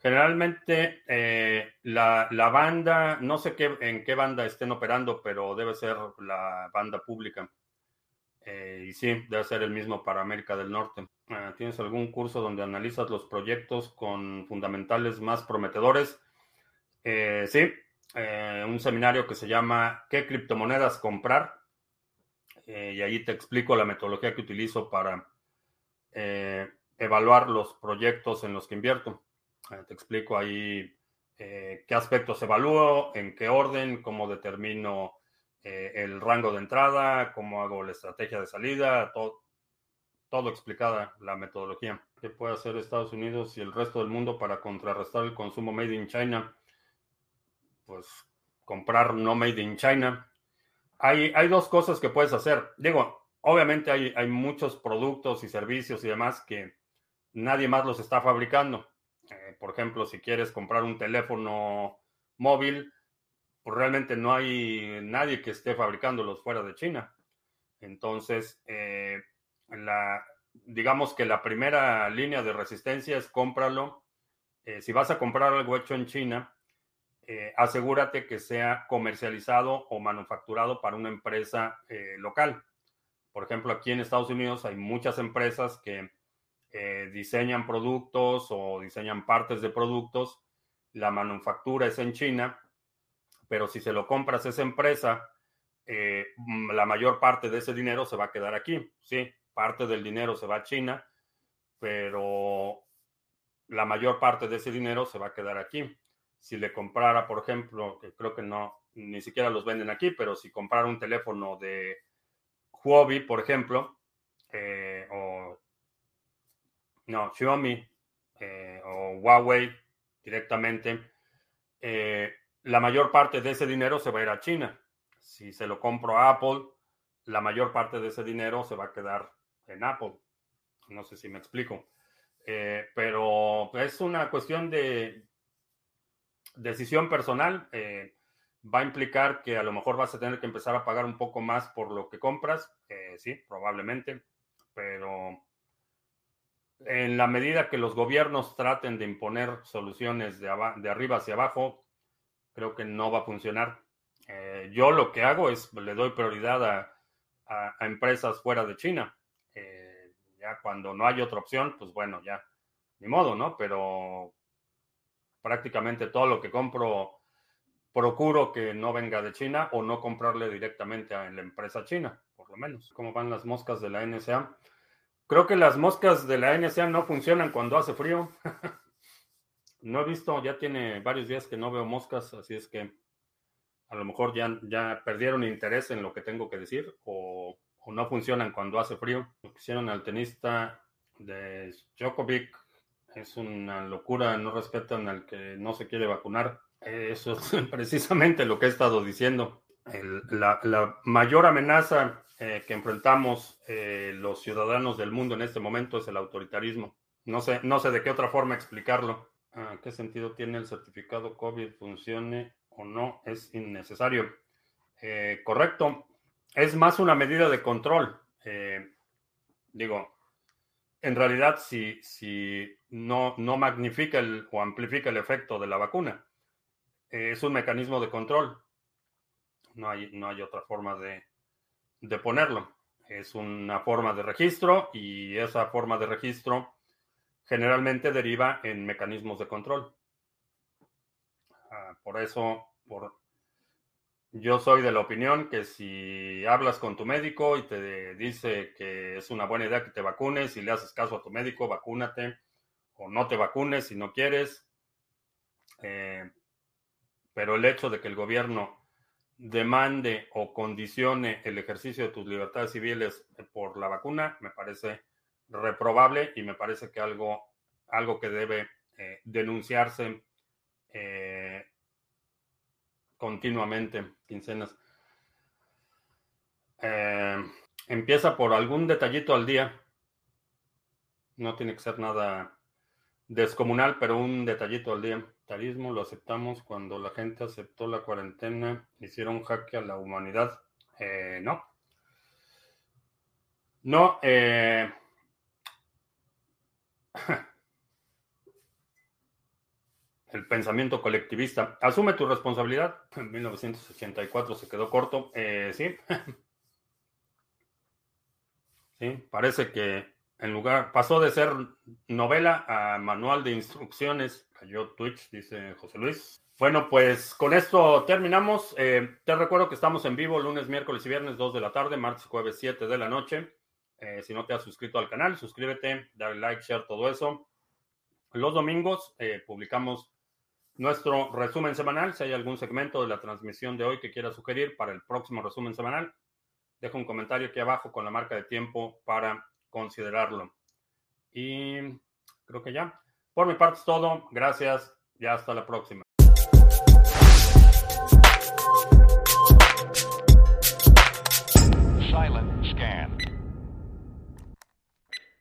Generalmente eh, la, banda, no sé qué, en qué banda estén operando, pero debe ser la banda pública. Eh, y sí, debe ser el mismo para América del Norte. Ah, ¿Tienes algún curso donde analizas los proyectos con fundamentales más prometedores? Eh, sí, un seminario que se llama ¿Qué criptomonedas comprar? y ahí te explico la metodología que utilizo para evaluar los proyectos en los que invierto. Eh, te explico ahí eh, qué aspectos evalúo, en qué orden, cómo determino eh, el rango de entrada, cómo hago la estrategia de salida, todo, explicada la metodología. ¿Qué puede hacer Estados Unidos y el resto del mundo para contrarrestar el consumo made in China? Pues comprar no made in China. Hay, hay dos cosas que puedes hacer. Digo, obviamente hay, hay muchos productos y servicios y demás que nadie más los está fabricando. Eh, por ejemplo, si quieres comprar un teléfono móvil, pues realmente no hay nadie que esté fabricándolos fuera de China. Entonces, eh, digamos que la primera línea de resistencia es cómpralo. Eh, si vas a comprar algo hecho en China, asegúrate que sea comercializado o manufacturado para una empresa local. Por ejemplo, aquí en Estados Unidos hay muchas empresas que eh, diseñan productos o diseñan partes de productos, la manufactura es en China, pero si se lo compras a esa empresa, eh, mm, la mayor parte de ese dinero se va a quedar aquí. Sí, parte del dinero se va a China, pero la mayor parte de ese dinero se va a quedar aquí. Si le comprara, por ejemplo, que creo que no, ni siquiera los venden aquí, pero si comprara un teléfono de Huobi, por ejemplo, eh, o no, Xiaomi eh, o Huawei directamente, eh, la mayor parte de ese dinero se va a ir a China. Si se lo compro a Apple, la mayor parte de ese dinero se va a quedar en Apple. No sé si me explico. Eh, pero es una cuestión de decisión personal. va a implicar que a lo mejor vas a tener que empezar a pagar un poco más por lo que compras. sí, probablemente. Pero en la medida que los gobiernos traten de imponer soluciones de, arriba hacia abajo, creo que no va a funcionar. Eh, yo lo que hago es le doy prioridad a, empresas fuera de China. Eh, ya cuando no hay otra opción, pues bueno, ya, ni modo, ¿no? Pero prácticamente todo lo que compro procuro que no venga de China o no comprarle directamente a la empresa china, por lo menos. ¿Cómo van las moscas de la NSA? Creo que las moscas de la NSA no funcionan cuando hace frío. no he visto, ya tiene varios días que no veo moscas, así es que a lo mejor ya, ya perdieron interés en lo que tengo que decir o, no funcionan cuando hace frío. Lo que hicieron al tenista de Djokovic es una locura, no respetan al que no se quiere vacunar. Eso es precisamente lo que he estado diciendo. la, la mayor amenaza eh, que enfrentamos eh, los ciudadanos del mundo en este momento es el autoritarismo. No sé, no sé de qué otra forma explicarlo. Ah, ¿Qué sentido tiene el certificado COVID? ¿Funcione o no? Es innecesario. Eh, correcto. Es más una medida de control. digo, en realidad, si, si no, no magnifica o amplifica el efecto de la vacuna, es un mecanismo de control. No hay, no hay otra forma de, de ponerlo. Es una forma de registro y esa forma de registro generalmente deriva en mecanismos de control. Ah, por eso, por, yo soy de la opinión que si hablas con tu médico y te dice que es una buena idea que te vacunes y le haces caso a tu médico, vacúnate o no te vacunes si no quieres. Eh, pero el hecho de que el gobierno demande o condicione el ejercicio de tus libertades civiles por la vacuna, me parece reprobable y me parece que algo, algo que debe eh, denunciarse eh, continuamente, quincenas. Eh, empieza por algún detallito al día. No tiene que ser nada descomunal, pero un detallito al día lo aceptamos cuando la gente aceptó la cuarentena, hicieron jaque a la humanidad. Eh, no. No. Eh, el pensamiento colectivista. Asume tu responsabilidad. En 1984 se quedó corto. Eh, sí. sí, parece que en lugar, pasó de ser novela a manual de instrucciones Cayó Twitch, dice José Luis. Bueno, pues con esto terminamos. Eh, te recuerdo que estamos en vivo lunes, miércoles y viernes 2 de la tarde, martes, jueves 7 de la noche. Eh, si no te has suscrito al canal, suscríbete, dale like, share, todo eso. Los domingos eh, publicamos nuestro resumen semanal. Si hay algún segmento de la transmisión de hoy que quieras sugerir para el próximo resumen semanal, deja un comentario aquí abajo con la marca de tiempo para considerarlo. Y creo que ya. Por mi parte es todo. Gracias y hasta la próxima.